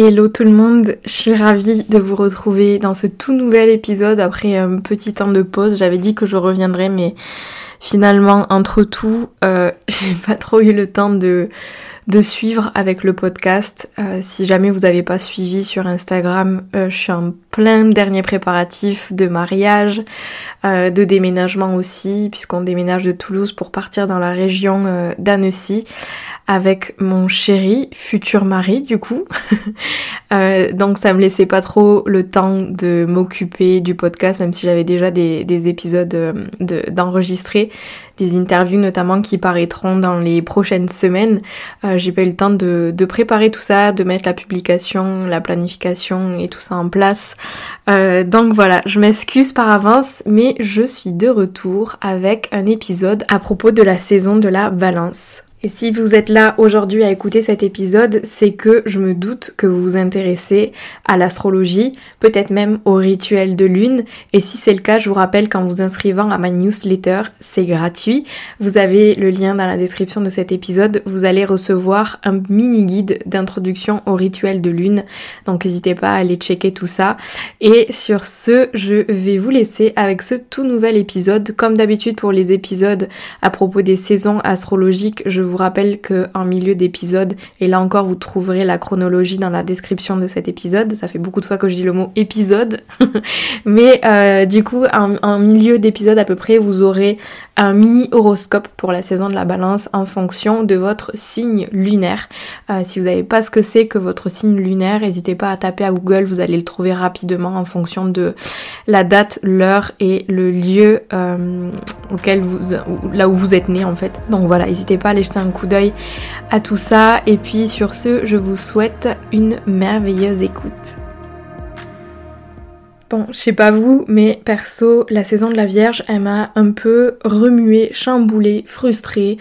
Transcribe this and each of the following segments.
Hello tout le monde, je suis ravie de vous retrouver dans ce tout nouvel épisode après un petit temps de pause. J'avais dit que je reviendrais mais finalement, entre tout, euh, j'ai pas trop eu le temps de, de suivre avec le podcast. Euh, si jamais vous n'avez pas suivi sur Instagram, euh, je suis en plein dernier préparatif de mariage, euh, de déménagement aussi, puisqu'on déménage de Toulouse pour partir dans la région d'Annecy avec mon chéri, futur mari du coup. donc ça me laissait pas trop le temps de m'occuper du podcast, même si j'avais déjà des, des épisodes d'enregistrer des interviews notamment qui paraîtront dans les prochaines semaines. Euh, j'ai pas eu le temps de, préparer tout ça, de mettre la publication, la planification et tout ça en place. Euh, donc voilà, je m'excuse par avance, mais je suis de retour avec un épisode à propos de la saison de la balance. Et si vous êtes là aujourd'hui à écouter cet épisode, c'est que je me doute que vous vous intéressez à l'astrologie, peut-être même au rituel de lune. Et si c'est le cas, je vous rappelle qu'en vous inscrivant à ma newsletter, c'est gratuit. Vous avez le lien dans la description de cet épisode. Vous allez recevoir un mini guide d'introduction au rituel de lune. Donc n'hésitez pas à aller checker tout ça. Et sur ce, je vais vous laisser avec ce tout nouvel épisode. Comme d'habitude pour les épisodes à propos des saisons astrologiques, je vous rappelle qu'en milieu d'épisode, et là encore vous trouverez la chronologie dans la description de cet épisode, ça fait beaucoup de fois que je dis le mot épisode, mais euh, du coup en, milieu d'épisode à peu près vous aurez un mini horoscope pour la saison de la balance en fonction de votre signe lunaire. Euh, si vous n'avez pas ce que c'est que votre signe lunaire, n'hésitez pas à taper à Google, vous allez le trouver rapidement en fonction de la date, l'heure et le lieu euh, auquel vous, là où vous êtes né en fait. Donc voilà, n'hésitez pas à aller jeter un coup d'œil à tout ça. Et puis sur ce, je vous souhaite une merveilleuse écoute. Bon, je sais pas vous, mais perso, la saison de la Vierge, elle m'a un peu remué, chamboulé, frustrée.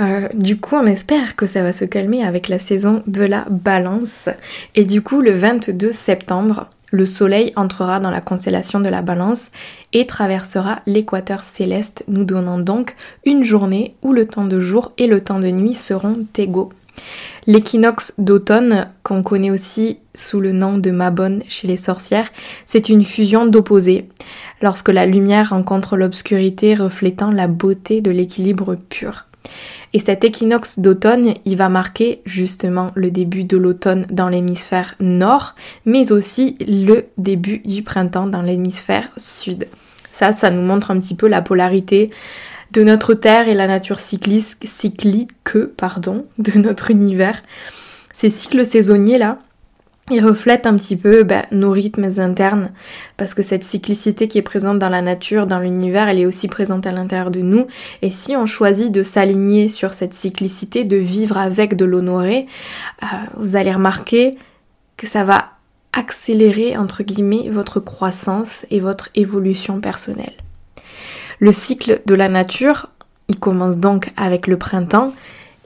Euh, du coup, on espère que ça va se calmer avec la saison de la Balance. Et du coup, le 22 septembre, le Soleil entrera dans la constellation de la Balance et traversera l'équateur céleste, nous donnant donc une journée où le temps de jour et le temps de nuit seront égaux. L'équinoxe d'automne, qu'on connaît aussi sous le nom de Mabon chez les sorcières, c'est une fusion d'opposés, lorsque la lumière rencontre l'obscurité reflétant la beauté de l'équilibre pur. Et cet équinoxe d'automne, il va marquer justement le début de l'automne dans l'hémisphère nord, mais aussi le début du printemps dans l'hémisphère sud. Ça, ça nous montre un petit peu la polarité de notre Terre et la nature cyclique, cyclique pardon, de notre univers. Ces cycles saisonniers là, il reflète un petit peu bah, nos rythmes internes, parce que cette cyclicité qui est présente dans la nature, dans l'univers, elle est aussi présente à l'intérieur de nous. Et si on choisit de s'aligner sur cette cyclicité, de vivre avec, de l'honorer, euh, vous allez remarquer que ça va accélérer, entre guillemets, votre croissance et votre évolution personnelle. Le cycle de la nature, il commence donc avec le printemps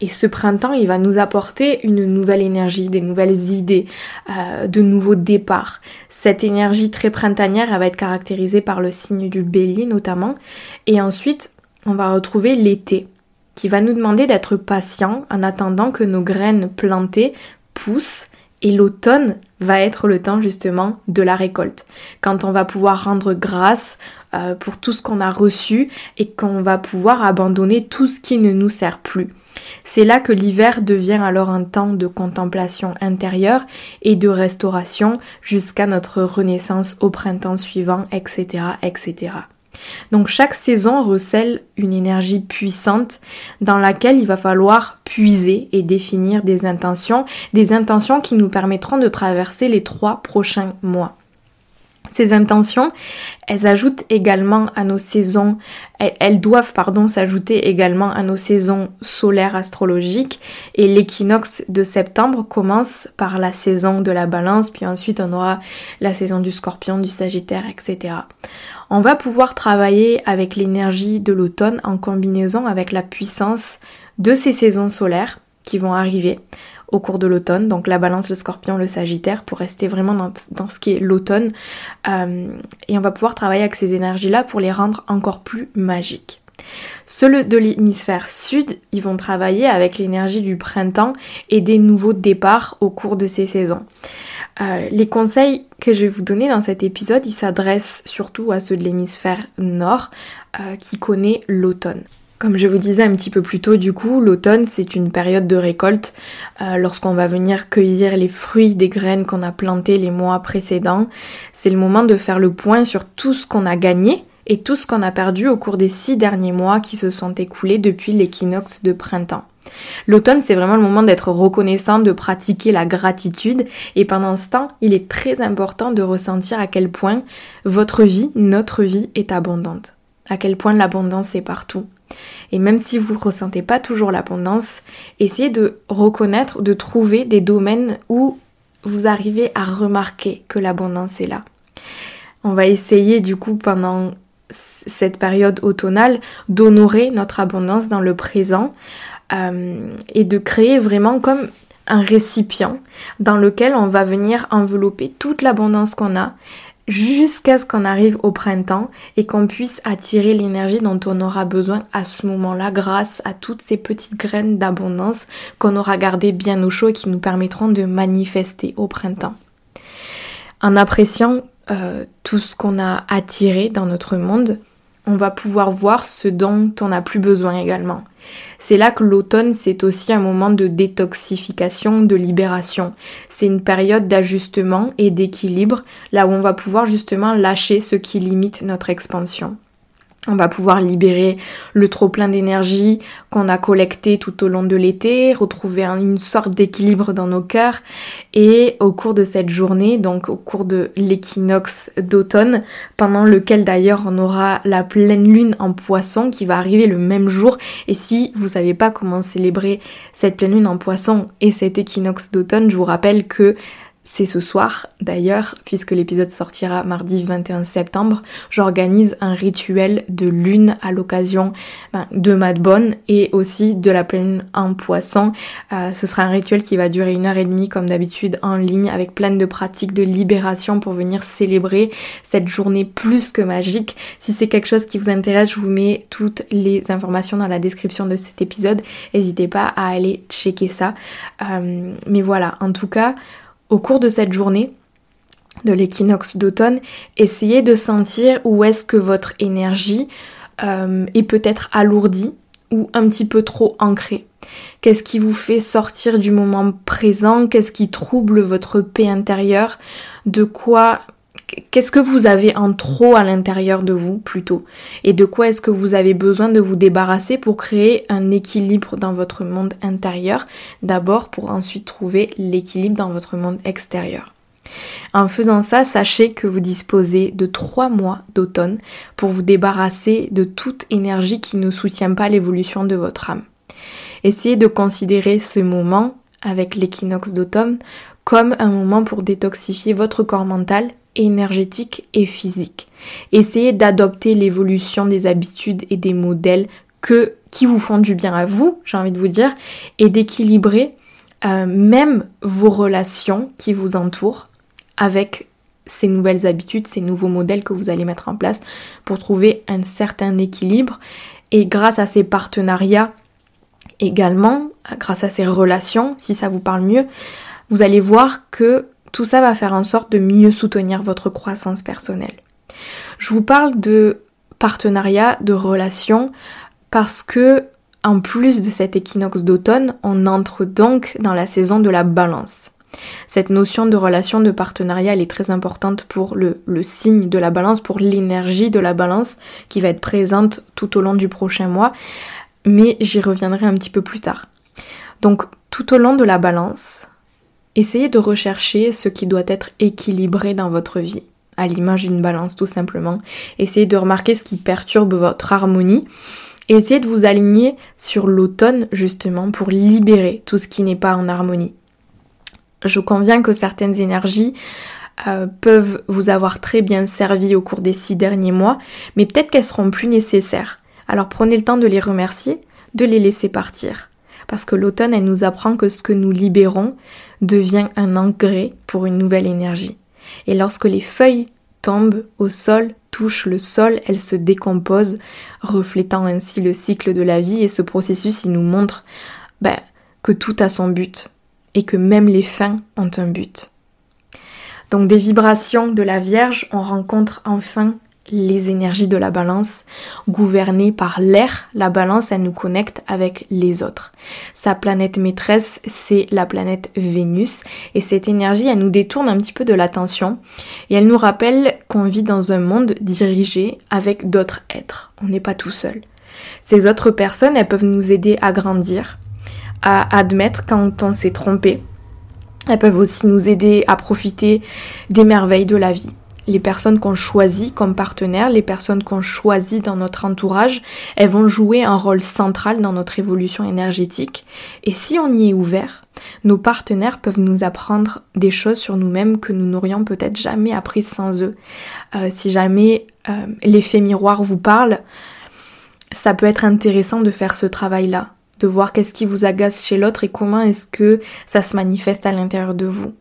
et ce printemps, il va nous apporter une nouvelle énergie, des nouvelles idées, euh, de nouveaux départs. Cette énergie très printanière, elle va être caractérisée par le signe du bélier notamment. Et ensuite, on va retrouver l'été, qui va nous demander d'être patient en attendant que nos graines plantées poussent. Et l'automne va être le temps justement de la récolte, quand on va pouvoir rendre grâce euh, pour tout ce qu'on a reçu et qu'on va pouvoir abandonner tout ce qui ne nous sert plus. C'est là que l'hiver devient alors un temps de contemplation intérieure et de restauration jusqu'à notre renaissance au printemps suivant, etc., etc. Donc chaque saison recèle une énergie puissante dans laquelle il va falloir puiser et définir des intentions, des intentions qui nous permettront de traverser les trois prochains mois. Ces intentions, elles ajoutent également à nos saisons, elles, doivent pardon s'ajouter également à nos saisons solaires astrologiques et l'équinoxe de septembre commence par la saison de la balance puis ensuite on aura la saison du scorpion, du sagittaire, etc. On va pouvoir travailler avec l'énergie de l'automne en combinaison avec la puissance de ces saisons solaires qui vont arriver au cours de l'automne, donc la balance, le scorpion, le sagittaire, pour rester vraiment dans, ce qui est l'automne. Euh, et on va pouvoir travailler avec ces énergies-là pour les rendre encore plus magiques. Ceux de l'hémisphère sud, ils vont travailler avec l'énergie du printemps et des nouveaux départs au cours de ces saisons. Euh, les conseils que je vais vous donner dans cet épisode, ils s'adressent surtout à ceux de l'hémisphère nord euh, qui connaît l'automne. Comme je vous disais un petit peu plus tôt, du coup, l'automne, c'est une période de récolte euh, lorsqu'on va venir cueillir les fruits des graines qu'on a plantées les mois précédents. C'est le moment de faire le point sur tout ce qu'on a gagné et tout ce qu'on a perdu au cours des six derniers mois qui se sont écoulés depuis l'équinoxe de printemps. L'automne, c'est vraiment le moment d'être reconnaissant, de pratiquer la gratitude et pendant ce temps, il est très important de ressentir à quel point votre vie, notre vie est abondante. À quel point l'abondance est partout. Et même si vous ne ressentez pas toujours l'abondance, essayez de reconnaître, de trouver des domaines où vous arrivez à remarquer que l'abondance est là. On va essayer du coup pendant cette période automnale d'honorer notre abondance dans le présent euh, et de créer vraiment comme un récipient dans lequel on va venir envelopper toute l'abondance qu'on a jusqu'à ce qu'on arrive au printemps et qu'on puisse attirer l'énergie dont on aura besoin à ce moment-là grâce à toutes ces petites graines d'abondance qu'on aura gardées bien au chaud et qui nous permettront de manifester au printemps. En appréciant euh, tout ce qu'on a attiré dans notre monde, on va pouvoir voir ce dont on n'a plus besoin également. C'est là que l'automne, c'est aussi un moment de détoxification, de libération. C'est une période d'ajustement et d'équilibre, là où on va pouvoir justement lâcher ce qui limite notre expansion. On va pouvoir libérer le trop plein d'énergie qu'on a collecté tout au long de l'été, retrouver une sorte d'équilibre dans nos cœurs. Et au cours de cette journée, donc au cours de l'équinoxe d'automne, pendant lequel d'ailleurs on aura la pleine lune en poisson qui va arriver le même jour. Et si vous savez pas comment célébrer cette pleine lune en poisson et cet équinoxe d'automne, je vous rappelle que c'est ce soir d'ailleurs, puisque l'épisode sortira mardi 21 septembre, j'organise un rituel de lune à l'occasion ben, de Mad Bonne et aussi de la pleine en poisson. Euh, ce sera un rituel qui va durer une heure et demie comme d'habitude en ligne avec plein de pratiques de libération pour venir célébrer cette journée plus que magique. Si c'est quelque chose qui vous intéresse, je vous mets toutes les informations dans la description de cet épisode. N'hésitez pas à aller checker ça. Euh, mais voilà, en tout cas, au cours de cette journée de l'équinoxe d'automne, essayez de sentir où est-ce que votre énergie euh, est peut-être alourdie ou un petit peu trop ancrée. Qu'est-ce qui vous fait sortir du moment présent? Qu'est-ce qui trouble votre paix intérieure? De quoi qu'est-ce que vous avez en trop à l'intérieur de vous plutôt? Et de quoi est-ce que vous avez besoin de vous débarrasser pour créer un équilibre dans votre monde intérieur? D'abord pour ensuite trouver l'équilibre dans votre monde extérieur. En faisant ça, sachez que vous disposez de trois mois d'automne pour vous débarrasser de toute énergie qui ne soutient pas l'évolution de votre âme. Essayez de considérer ce moment avec l'équinoxe d'automne comme un moment pour détoxifier votre corps mental énergétique et physique. Essayez d'adopter l'évolution des habitudes et des modèles que, qui vous font du bien à vous, j'ai envie de vous dire, et d'équilibrer euh, même vos relations qui vous entourent avec ces nouvelles habitudes, ces nouveaux modèles que vous allez mettre en place pour trouver un certain équilibre. Et grâce à ces partenariats également, grâce à ces relations, si ça vous parle mieux, vous allez voir que tout ça va faire en sorte de mieux soutenir votre croissance personnelle. Je vous parle de partenariat, de relation, parce que en plus de cet équinoxe d'automne, on entre donc dans la saison de la balance. Cette notion de relation de partenariat, elle est très importante pour le, le signe de la balance, pour l'énergie de la balance qui va être présente tout au long du prochain mois, mais j'y reviendrai un petit peu plus tard. Donc tout au long de la balance, essayez de rechercher ce qui doit être équilibré dans votre vie, à l'image d'une balance tout simplement. Essayez de remarquer ce qui perturbe votre harmonie et essayez de vous aligner sur l'automne justement pour libérer tout ce qui n'est pas en harmonie. Je conviens que certaines énergies euh, peuvent vous avoir très bien servi au cours des six derniers mois, mais peut-être qu'elles seront plus nécessaires. Alors prenez le temps de les remercier, de les laisser partir. Parce que l'automne, elle nous apprend que ce que nous libérons devient un engrais pour une nouvelle énergie. Et lorsque les feuilles tombent au sol, touchent le sol, elles se décomposent, reflétant ainsi le cycle de la vie. Et ce processus, il nous montre ben, que tout a son but et que même les fins ont un but. Donc des vibrations de la Vierge, on rencontre enfin les énergies de la balance, gouvernées par l'air. La balance, elle nous connecte avec les autres. Sa planète maîtresse, c'est la planète Vénus. Et cette énergie, elle nous détourne un petit peu de l'attention. Et elle nous rappelle qu'on vit dans un monde dirigé avec d'autres êtres. On n'est pas tout seul. Ces autres personnes, elles peuvent nous aider à grandir, à admettre quand on s'est trompé. Elles peuvent aussi nous aider à profiter des merveilles de la vie les personnes qu'on choisit comme partenaires, les personnes qu'on choisit dans notre entourage, elles vont jouer un rôle central dans notre évolution énergétique. Et si on y est ouvert, nos partenaires peuvent nous apprendre des choses sur nous-mêmes que nous n'aurions peut-être jamais apprises sans eux. Euh, si jamais euh, l'effet miroir vous parle, ça peut être intéressant de faire ce travail-là, de voir qu'est-ce qui vous agace chez l'autre et comment est-ce que ça se manifeste à l'intérieur de vous.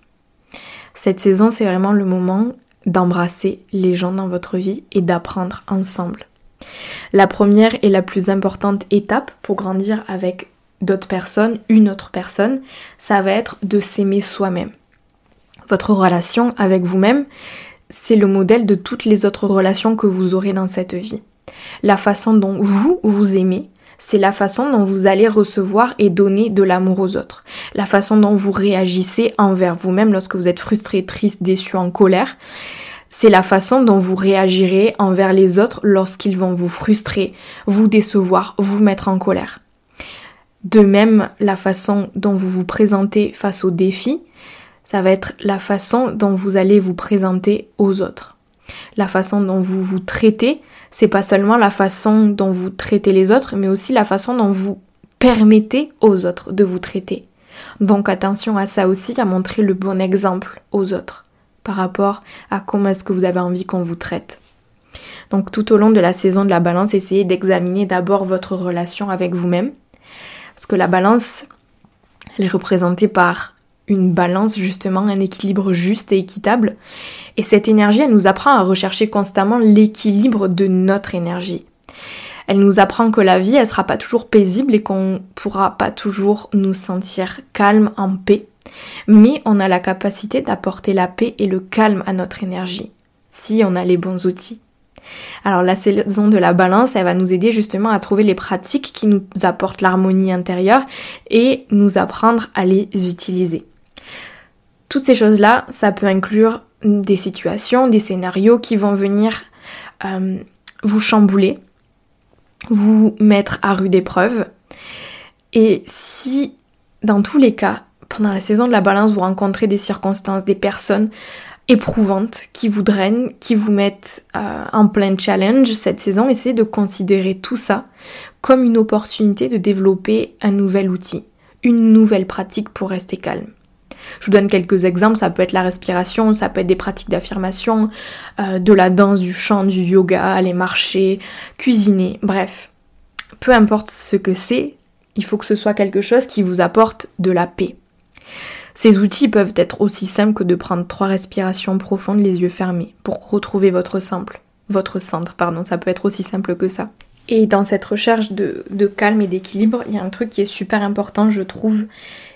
Cette saison, c'est vraiment le moment d'embrasser les gens dans votre vie et d'apprendre ensemble. La première et la plus importante étape pour grandir avec d'autres personnes, une autre personne, ça va être de s'aimer soi-même. Votre relation avec vous-même, c'est le modèle de toutes les autres relations que vous aurez dans cette vie. La façon dont vous vous aimez, c'est la façon dont vous allez recevoir et donner de l'amour aux autres. La façon dont vous réagissez envers vous-même lorsque vous êtes frustré, triste, déçu, en colère. C'est la façon dont vous réagirez envers les autres lorsqu'ils vont vous frustrer, vous décevoir, vous mettre en colère. De même, la façon dont vous vous présentez face aux défis, ça va être la façon dont vous allez vous présenter aux autres. La façon dont vous vous traitez, c'est pas seulement la façon dont vous traitez les autres, mais aussi la façon dont vous permettez aux autres de vous traiter. Donc attention à ça aussi, à montrer le bon exemple aux autres par rapport à comment est-ce que vous avez envie qu'on vous traite. Donc tout au long de la saison de la balance, essayez d'examiner d'abord votre relation avec vous-même. Parce que la balance, elle est représentée par une balance justement, un équilibre juste et équitable. Et cette énergie, elle nous apprend à rechercher constamment l'équilibre de notre énergie. Elle nous apprend que la vie, elle sera pas toujours paisible et qu'on pourra pas toujours nous sentir calme, en paix. Mais on a la capacité d'apporter la paix et le calme à notre énergie, si on a les bons outils. Alors la saison de la balance, elle va nous aider justement à trouver les pratiques qui nous apportent l'harmonie intérieure et nous apprendre à les utiliser. Toutes ces choses-là, ça peut inclure des situations, des scénarios qui vont venir euh, vous chambouler, vous mettre à rude épreuve. Et si, dans tous les cas, pendant la saison de la balance, vous rencontrez des circonstances, des personnes éprouvantes qui vous drainent, qui vous mettent euh, en plein challenge cette saison, essayez de considérer tout ça comme une opportunité de développer un nouvel outil, une nouvelle pratique pour rester calme. Je vous donne quelques exemples, ça peut être la respiration, ça peut être des pratiques d'affirmation, euh, de la danse, du chant, du yoga, aller marcher, cuisiner, bref. Peu importe ce que c'est, il faut que ce soit quelque chose qui vous apporte de la paix. Ces outils peuvent être aussi simples que de prendre trois respirations profondes les yeux fermés pour retrouver votre simple, votre centre, pardon, ça peut être aussi simple que ça. Et dans cette recherche de, calme et d'équilibre, il y a un truc qui est super important, je trouve,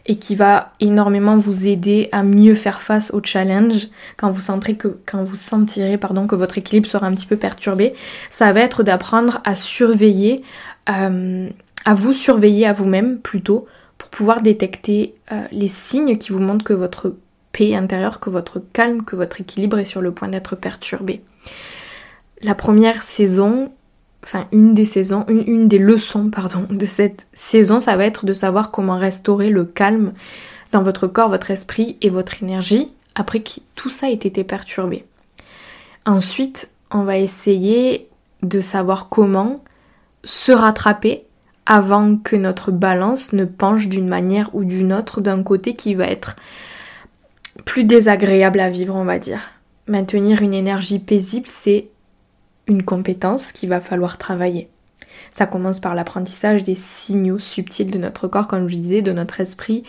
et qui va énormément vous aider à mieux faire face au challenge quand vous sentirez que, quand vous sentirez pardon, que votre équilibre sera un petit peu perturbé. Ça va être d'apprendre à surveiller, euh, à vous surveiller à vous-même plutôt pour pouvoir détecter euh, les signes qui vous montrent que votre paix intérieure, que votre calme, que votre équilibre est sur le point d'être perturbé. La première saison, enfin une des saisons, une, des leçons pardon de cette saison, ça va être de savoir comment restaurer le calme dans votre corps, votre esprit et votre énergie après que tout ça ait été perturbé. Ensuite, on va essayer de savoir comment se rattraper avant que notre balance ne penche d'une manière ou d'une autre d'un côté qui va être plus désagréable à vivre, on va dire. Maintenir une énergie paisible, c'est une compétence qu'il va falloir travailler. Ça commence par l'apprentissage des signaux subtils de notre corps, comme je disais, de notre esprit,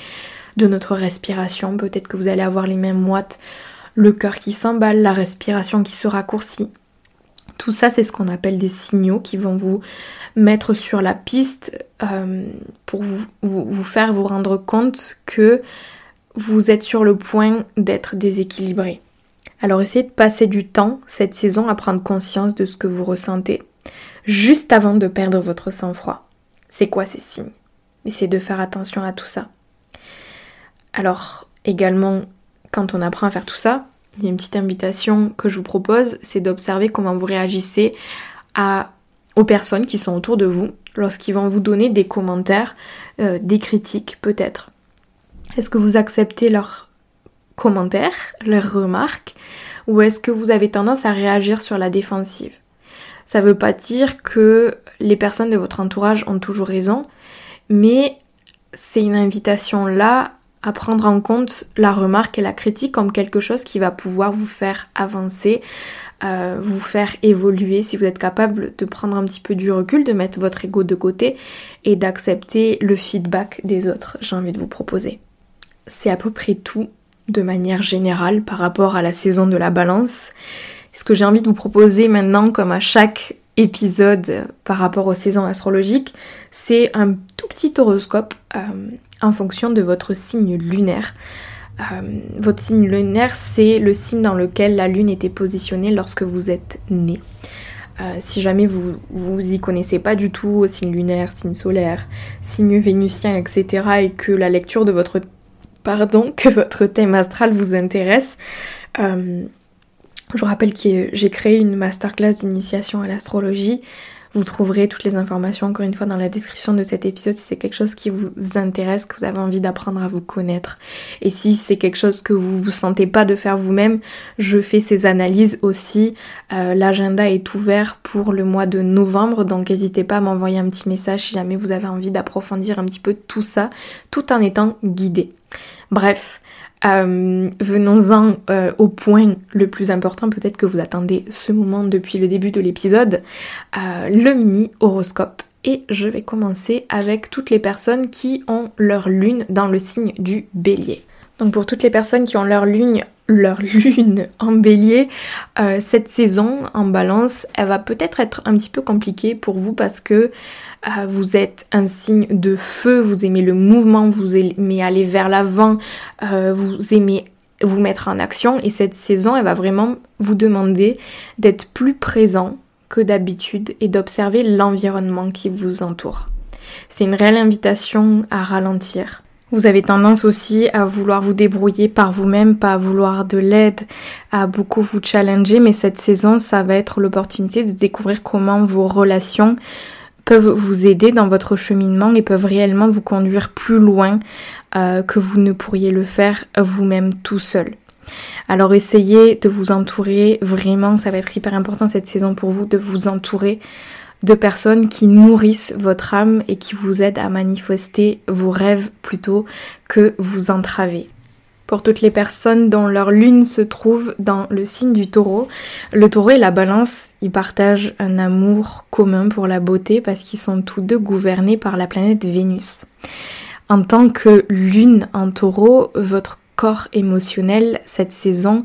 de notre respiration. Peut-être que vous allez avoir les mêmes moites, le cœur qui s'emballe, la respiration qui se raccourcit. Tout ça, c'est ce qu'on appelle des signaux qui vont vous mettre sur la piste euh, pour vous, vous, faire vous rendre compte que vous êtes sur le point d'être déséquilibré. Alors essayez de passer du temps cette saison à prendre conscience de ce que vous ressentez, juste avant de perdre votre sang-froid. C'est quoi ces signes? Essayez de faire attention à tout ça. Alors également, quand on apprend à faire tout ça, il y a une petite invitation que je vous propose, c'est d'observer comment vous réagissez à, aux personnes qui sont autour de vous lorsqu'ils vont vous donner des commentaires, euh, des critiques peut-être. Est-ce que vous acceptez leurs commentaires, leurs remarques, ou est-ce que vous avez tendance à réagir sur la défensive? Ça ne veut pas dire que les personnes de votre entourage ont toujours raison, mais c'est une invitation là à prendre en compte la remarque et la critique comme quelque chose qui va pouvoir vous faire avancer, euh, vous faire évoluer si vous êtes capable de prendre un petit peu du recul, de mettre votre ego de côté et d'accepter le feedback des autres, j'ai envie de vous proposer. C'est à peu près tout de manière générale par rapport à la saison de la balance. Ce que j'ai envie de vous proposer maintenant, comme à chaque épisode par rapport aux saisons astrologiques, c'est un tout petit horoscope euh, en fonction de votre signe lunaire. Euh, votre signe lunaire, c'est le signe dans lequel la lune était positionnée lorsque vous êtes né. Euh, si jamais vous vous y connaissez pas du tout, signe lunaire, signe solaire, signe vénusien, etc., et que la lecture de votre pardon, que votre thème astral vous intéresse, je vous rappelle que j'ai créé une masterclass d'initiation à l'astrologie. Vous trouverez toutes les informations encore une fois dans la description de cet épisode si c'est quelque chose qui vous intéresse, que vous avez envie d'apprendre à vous connaître. Et si c'est quelque chose que vous vous sentez pas de faire vous-même, je fais ces analyses aussi. Euh, l'agenda est ouvert pour le mois de novembre, donc n'hésitez pas à m'envoyer un petit message si jamais vous avez envie d'approfondir un petit peu tout ça, tout en étant guidé. Bref, euh, venons-en euh, au point le plus important, peut-être que vous attendez ce moment depuis le début de l'épisode, euh, le mini horoscope. Et je vais commencer avec toutes les personnes qui ont leur lune dans le signe du bélier. Donc pour toutes les personnes qui ont leur lune, leur lune en bélier, cette saison en balance, elle va peut-être être un petit peu compliquée pour vous parce que vous êtes un signe de feu, vous aimez le mouvement, vous aimez aller vers l'avant, euh, vous aimez vous mettre en action et cette saison elle va vraiment vous demander d'être plus présent que d'habitude et d'observer l'environnement qui vous entoure. C'est une réelle invitation à ralentir. Vous avez tendance aussi à vouloir vous débrouiller par vous-même, pas à vouloir de l'aide, à beaucoup vous challenger, mais cette saison, ça va être l'opportunité de découvrir comment vos relations peuvent vous aider dans votre cheminement et peuvent réellement vous conduire plus loin euh, que vous ne pourriez le faire vous-même tout seul. Alors essayez de vous entourer vraiment, ça va être hyper important cette saison pour vous, de vous entourer de personnes qui nourrissent votre âme et qui vous aident à manifester vos rêves plutôt que vous entraver pour toutes les personnes dont leur lune se trouve dans le signe du taureau. Le taureau et la balance, ils partagent un amour commun pour la beauté parce qu'ils sont tous deux gouvernés par la planète Vénus. En tant que lune en taureau, votre corps émotionnel cette saison,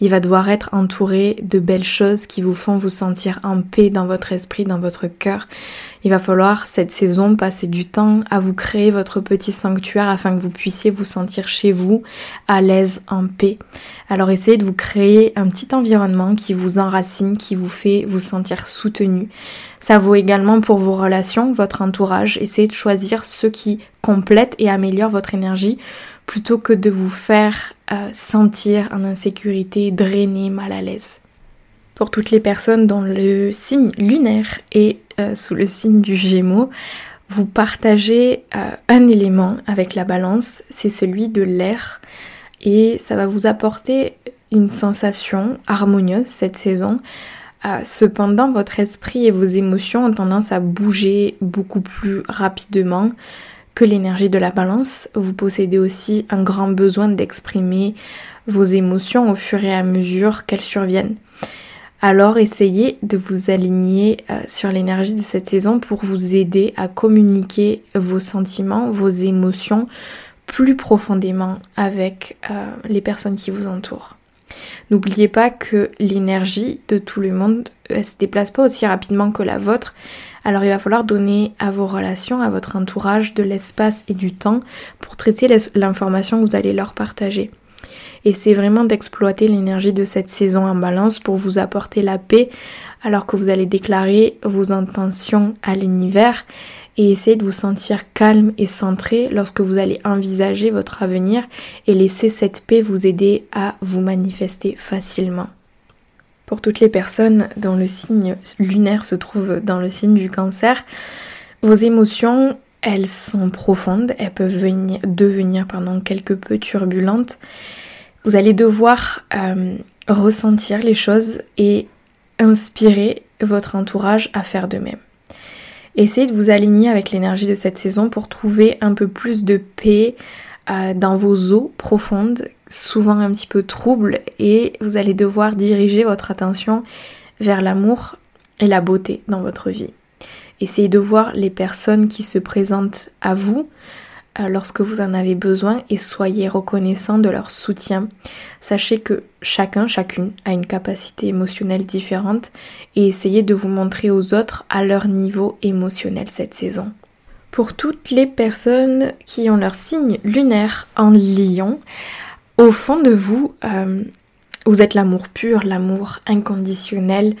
il va devoir être entouré de belles choses qui vous font vous sentir en paix dans votre esprit, dans votre cœur. Il va falloir cette saison passer du temps à vous créer votre petit sanctuaire afin que vous puissiez vous sentir chez vous, à l'aise, en paix. Alors essayez de vous créer un petit environnement qui vous enracine, qui vous fait vous sentir soutenu. Ça vaut également pour vos relations, votre entourage. Essayez de choisir ceux qui complètent et améliorent votre énergie plutôt que de vous faire euh, sentir en insécurité, drainé, mal à l'aise. Pour toutes les personnes dont le signe lunaire est euh, sous le signe du Gémeaux, vous partagez euh, un élément avec la balance, c'est celui de l'air, et ça va vous apporter une sensation harmonieuse cette saison. cependant, votre esprit et vos émotions ont tendance à bouger beaucoup plus rapidement que l'énergie de la balance. Vous possédez aussi un grand besoin d'exprimer vos émotions au fur et à mesure qu'elles surviennent. Alors essayez de vous aligner euh, sur l'énergie de cette saison pour vous aider à communiquer vos sentiments, vos émotions plus profondément avec euh, les personnes qui vous entourent. N'oubliez pas que l'énergie de tout le monde ne se déplace pas aussi rapidement que la vôtre. Alors il va falloir donner à vos relations, à votre entourage de l'espace et du temps pour traiter l'information que vous allez leur partager. Et c'est vraiment d'exploiter l'énergie de cette saison en balance pour vous apporter la paix alors que vous allez déclarer vos intentions à l'univers et essayer de vous sentir calme et centré lorsque vous allez envisager votre avenir et laisser cette paix vous aider à vous manifester facilement. Pour toutes les personnes dont le signe lunaire se trouve dans le signe du cancer, vos émotions, elles sont profondes, elles peuvent venir, devenir pendant quelque peu turbulentes. Vous allez devoir euh, ressentir les choses et inspirer votre entourage à faire de même. Essayez de vous aligner avec l'énergie de cette saison pour trouver un peu plus de paix euh, dans vos eaux profondes, souvent un petit peu troubles, et vous allez devoir diriger votre attention vers l'amour et la beauté dans votre vie. Essayez de voir les personnes qui se présentent à vous euh, lorsque vous en avez besoin et soyez reconnaissant de leur soutien. Sachez que chacun, chacune a une capacité émotionnelle différente et essayez de vous montrer aux autres à leur niveau émotionnel cette saison. Pour toutes les personnes qui ont leur signe lunaire en lion, au fond de vous, euh, vous êtes l'amour pur, l'amour inconditionnel,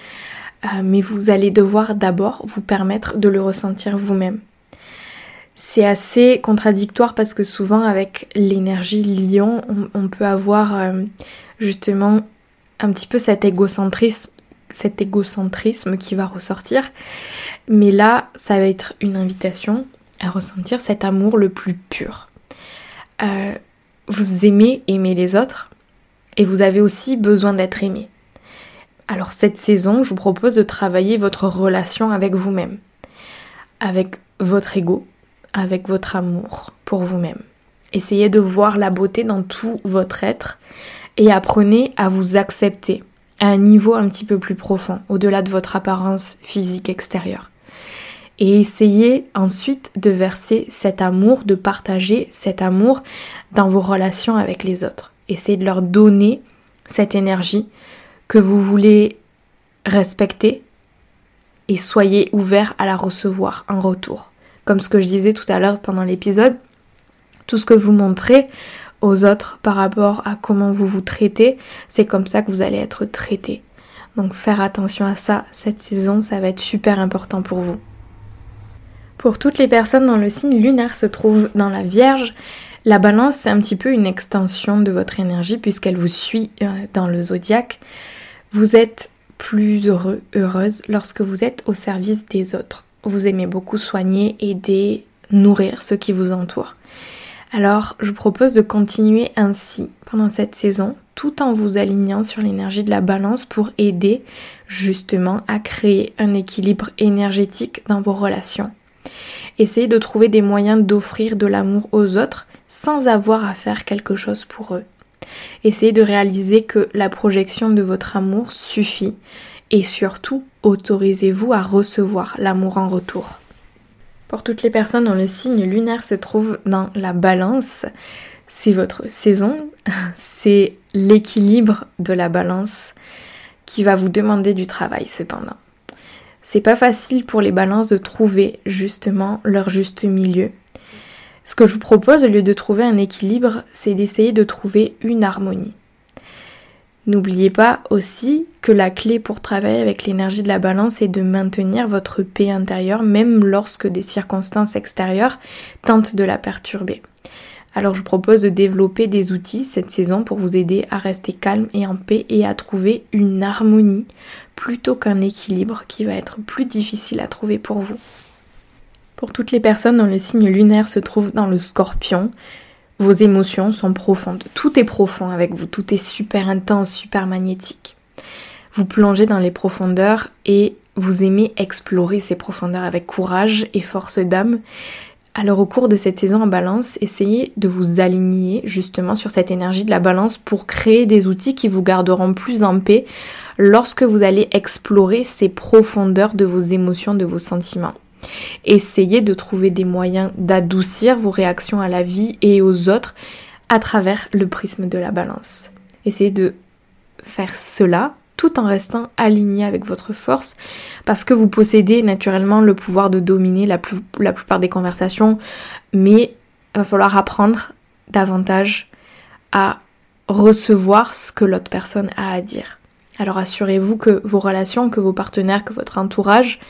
euh, mais vous allez devoir d'abord vous permettre de le ressentir vous-même c'est assez contradictoire parce que souvent avec l'énergie lion, on, peut avoir euh, justement un petit peu cet égocentrisme, qui va ressortir. Mais là, ça va être une invitation à ressentir cet amour le plus pur. Vous aimez aimer les autres et vous avez aussi besoin d'être aimé. Alors cette saison, je vous propose de travailler votre relation avec vous-même, avec votre ego, avec votre amour pour vous-même. Essayez de voir la beauté dans tout votre être et apprenez à vous accepter à un niveau un petit peu plus profond, au-delà de votre apparence physique extérieure. Et essayez ensuite de verser cet amour, de partager cet amour dans vos relations avec les autres. Essayez de leur donner cette énergie que vous voulez respecter et soyez ouvert à la recevoir en retour comme ce que je disais tout à l'heure pendant l'épisode, tout ce que vous montrez aux autres par rapport à comment vous vous traitez, c'est comme ça que vous allez être traité. Donc faire attention à ça, cette saison, ça va être super important pour vous. Pour toutes les personnes dont le signe lunaire se trouve dans la Vierge, la balance, c'est un petit peu une extension de votre énergie puisqu'elle vous suit euh, dans le zodiaque. Vous êtes plus heureux, heureuse lorsque vous êtes au service des autres vous aimez beaucoup soigner, aider, nourrir ceux qui vous entourent. Alors, je vous propose de continuer ainsi pendant cette saison, tout en vous alignant sur l'énergie de la balance pour aider justement à créer un équilibre énergétique dans vos relations. Essayez de trouver des moyens d'offrir de l'amour aux autres sans avoir à faire quelque chose pour eux. Essayez de réaliser que la projection de votre amour suffit et surtout, autorisez-vous à recevoir l'amour en retour. Pour toutes les personnes dont le signe lunaire se trouve dans la balance, c'est votre saison, c'est l'équilibre de la balance qui va vous demander du travail cependant. C'est pas facile pour les balances de trouver justement leur juste milieu. Ce que je vous propose au lieu de trouver un équilibre, c'est d'essayer de trouver une harmonie. N'oubliez pas aussi que la clé pour travailler avec l'énergie de la balance est de maintenir votre paix intérieure même lorsque des circonstances extérieures tentent de la perturber. Alors je propose de développer des outils cette saison pour vous aider à rester calme et en paix et à trouver une harmonie plutôt qu'un équilibre qui va être plus difficile à trouver pour vous. Pour toutes les personnes dont le signe lunaire se trouve dans le scorpion, vos émotions sont profondes. Tout est profond avec vous, tout est super intense, super magnétique. Vous plongez dans les profondeurs et vous aimez explorer ces profondeurs avec courage et force d'âme. Alors au cours de cette saison en balance, essayez de vous aligner justement sur cette énergie de la balance pour créer des outils qui vous garderont plus en paix lorsque vous allez explorer ces profondeurs de vos émotions, de vos sentiments. Essayez de trouver des moyens d'adoucir vos réactions à la vie et aux autres à travers le prisme de la balance. Essayez de faire cela tout en restant aligné avec votre force parce que vous possédez naturellement le pouvoir de dominer la, la plupart des conversations mais il va falloir apprendre davantage à recevoir ce que l'autre personne a à dire. Alors assurez-vous que vos relations, que vos partenaires, que votre entourage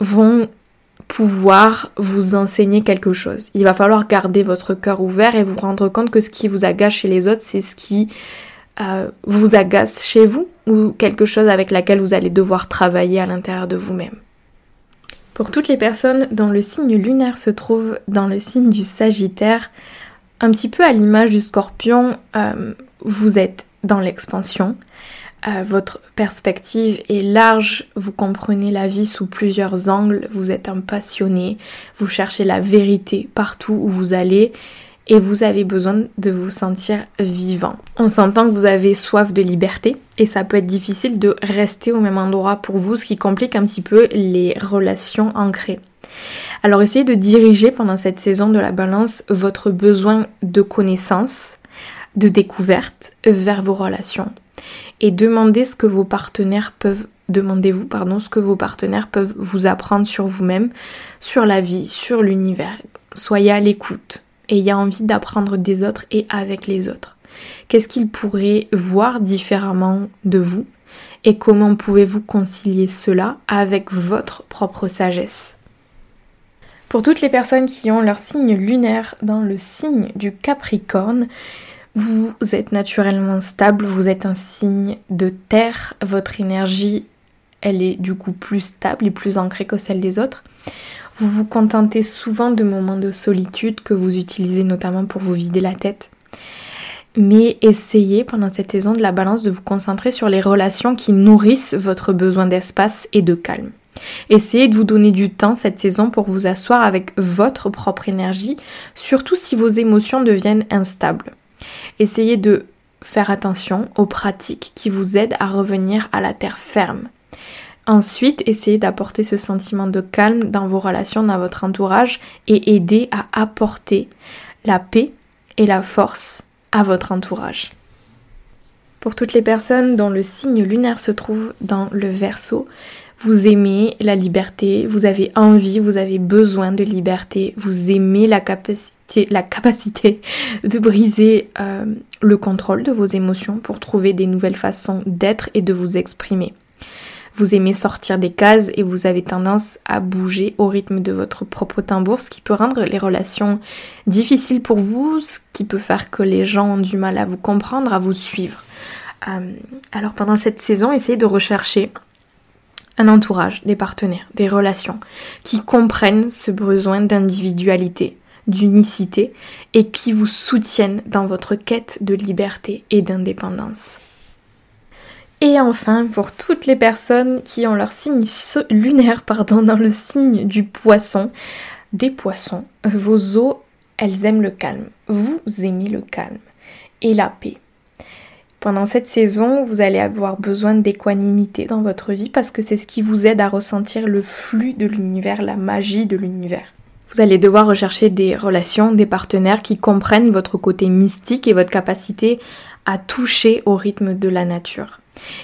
vont pouvoir vous enseigner quelque chose. Il va falloir garder votre cœur ouvert et vous rendre compte que ce qui vous agace chez les autres, c'est ce qui euh, vous agace chez vous ou quelque chose avec laquelle vous allez devoir travailler à l'intérieur de vous-même? Pour toutes les personnes dont le signe lunaire se trouve dans le signe du Sagittaire, un petit peu à l'image du Scorpion, euh, vous êtes dans l'expansion, votre perspective est large, vous comprenez la vie sous plusieurs angles, vous êtes un passionné, vous cherchez la vérité partout où vous allez et vous avez besoin de vous sentir vivant. On s'entend que vous avez soif de liberté et ça peut être difficile de rester au même endroit pour vous, ce qui complique un petit peu les relations ancrées. Alors essayez de diriger pendant cette saison de la balance votre besoin de connaissance, de découverte vers vos relations et demandez ce que vos partenaires peuvent demandez-vous pardon ce que vos partenaires peuvent vous apprendre sur vous-même, sur la vie, sur l'univers. Soyez à l'écoute, ayez envie d'apprendre des autres et avec les autres. Qu'est-ce qu'ils pourraient voir différemment de vous et comment pouvez-vous concilier cela avec votre propre sagesse? Pour toutes les personnes qui ont leur signe lunaire dans le signe du Capricorne, vous êtes naturellement stable, vous êtes un signe de terre, votre énergie, elle est du coup plus stable et plus ancrée que celle des autres. Vous vous contentez souvent de moments de solitude que vous utilisez notamment pour vous vider la tête. Mais essayez pendant cette saison de la balance de vous concentrer sur les relations qui nourrissent votre besoin d'espace et de calme. Essayez de vous donner du temps cette saison pour vous asseoir avec votre propre énergie, surtout si vos émotions deviennent instables. Essayez de faire attention aux pratiques qui vous aident à revenir à la terre ferme. Ensuite, essayez d'apporter ce sentiment de calme dans vos relations, dans votre entourage et aider à apporter la paix et la force à votre entourage. Pour toutes les personnes dont le signe lunaire se trouve dans le verso, vous aimez la liberté, vous avez envie, vous avez besoin de liberté, vous aimez la capacité, la capacité de briser euh, le contrôle de vos émotions pour trouver des nouvelles façons d'être et de vous exprimer. Vous aimez sortir des cases et vous avez tendance à bouger au rythme de votre propre tambour, ce qui peut rendre les relations difficiles pour vous, ce qui peut faire que les gens ont du mal à vous comprendre, à vous suivre. Euh, alors pendant cette saison, essayez de rechercher un entourage, des partenaires, des relations qui comprennent ce besoin d'individualité, d'unicité et qui vous soutiennent dans votre quête de liberté et d'indépendance. Et enfin, pour toutes les personnes qui ont leur signe lunaire pardon, dans le signe du poisson, des poissons, vos eaux, elles aiment le calme. Vous aimez le calme et la paix. Pendant cette saison, vous allez avoir besoin d'équanimité dans votre vie parce que c'est ce qui vous aide à ressentir le flux de l'univers, la magie de l'univers. Vous allez devoir rechercher des relations, des partenaires qui comprennent votre côté mystique et votre capacité à toucher au rythme de la nature.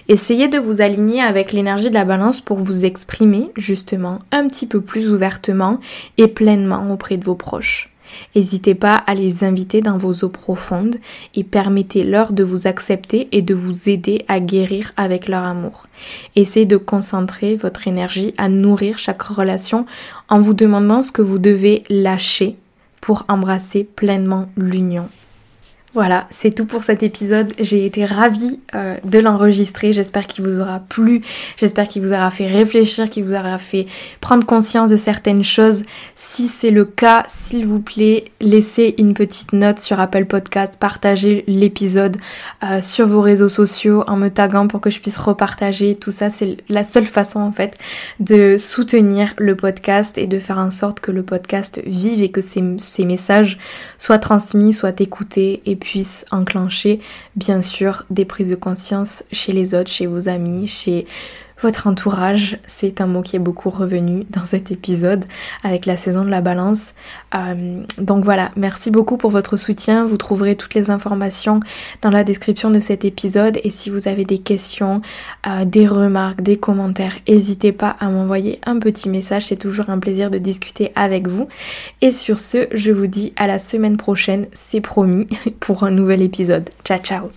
Essayez de vous aligner avec l'énergie de la balance pour vous exprimer justement un petit peu plus ouvertement et pleinement auprès de vos proches. N'hésitez pas à les inviter dans vos eaux profondes et permettez-leur de vous accepter et de vous aider à guérir avec leur amour. Essayez de concentrer votre énergie à nourrir chaque relation en vous demandant ce que vous devez lâcher pour embrasser pleinement l'union. Voilà, c'est tout pour cet épisode. J'ai été ravie euh, de l'enregistrer. J'espère qu'il vous aura plu. J'espère qu'il vous aura fait réfléchir, qu'il vous aura fait prendre conscience de certaines choses. Si c'est le cas, s'il vous plaît, laissez une petite note sur Apple Podcast, partagez l'épisode euh, sur vos réseaux sociaux en me taguant pour que je puisse repartager. Tout ça, c'est la seule façon en fait de soutenir le podcast et de faire en sorte que le podcast vive et que ces messages soient transmis, soient écoutés et puisse enclencher bien sûr des prises de conscience chez les autres, chez vos amis, chez votre entourage, c'est un mot qui est beaucoup revenu dans cet épisode avec la saison de la balance. Euh, donc voilà, merci beaucoup pour votre soutien. Vous trouverez toutes les informations dans la description de cet épisode. Et si vous avez des questions, euh, des remarques, des commentaires, n'hésitez pas à m'envoyer un petit message. C'est toujours un plaisir de discuter avec vous. Et sur ce, je vous dis à la semaine prochaine, c'est promis, pour un nouvel épisode. Ciao ciao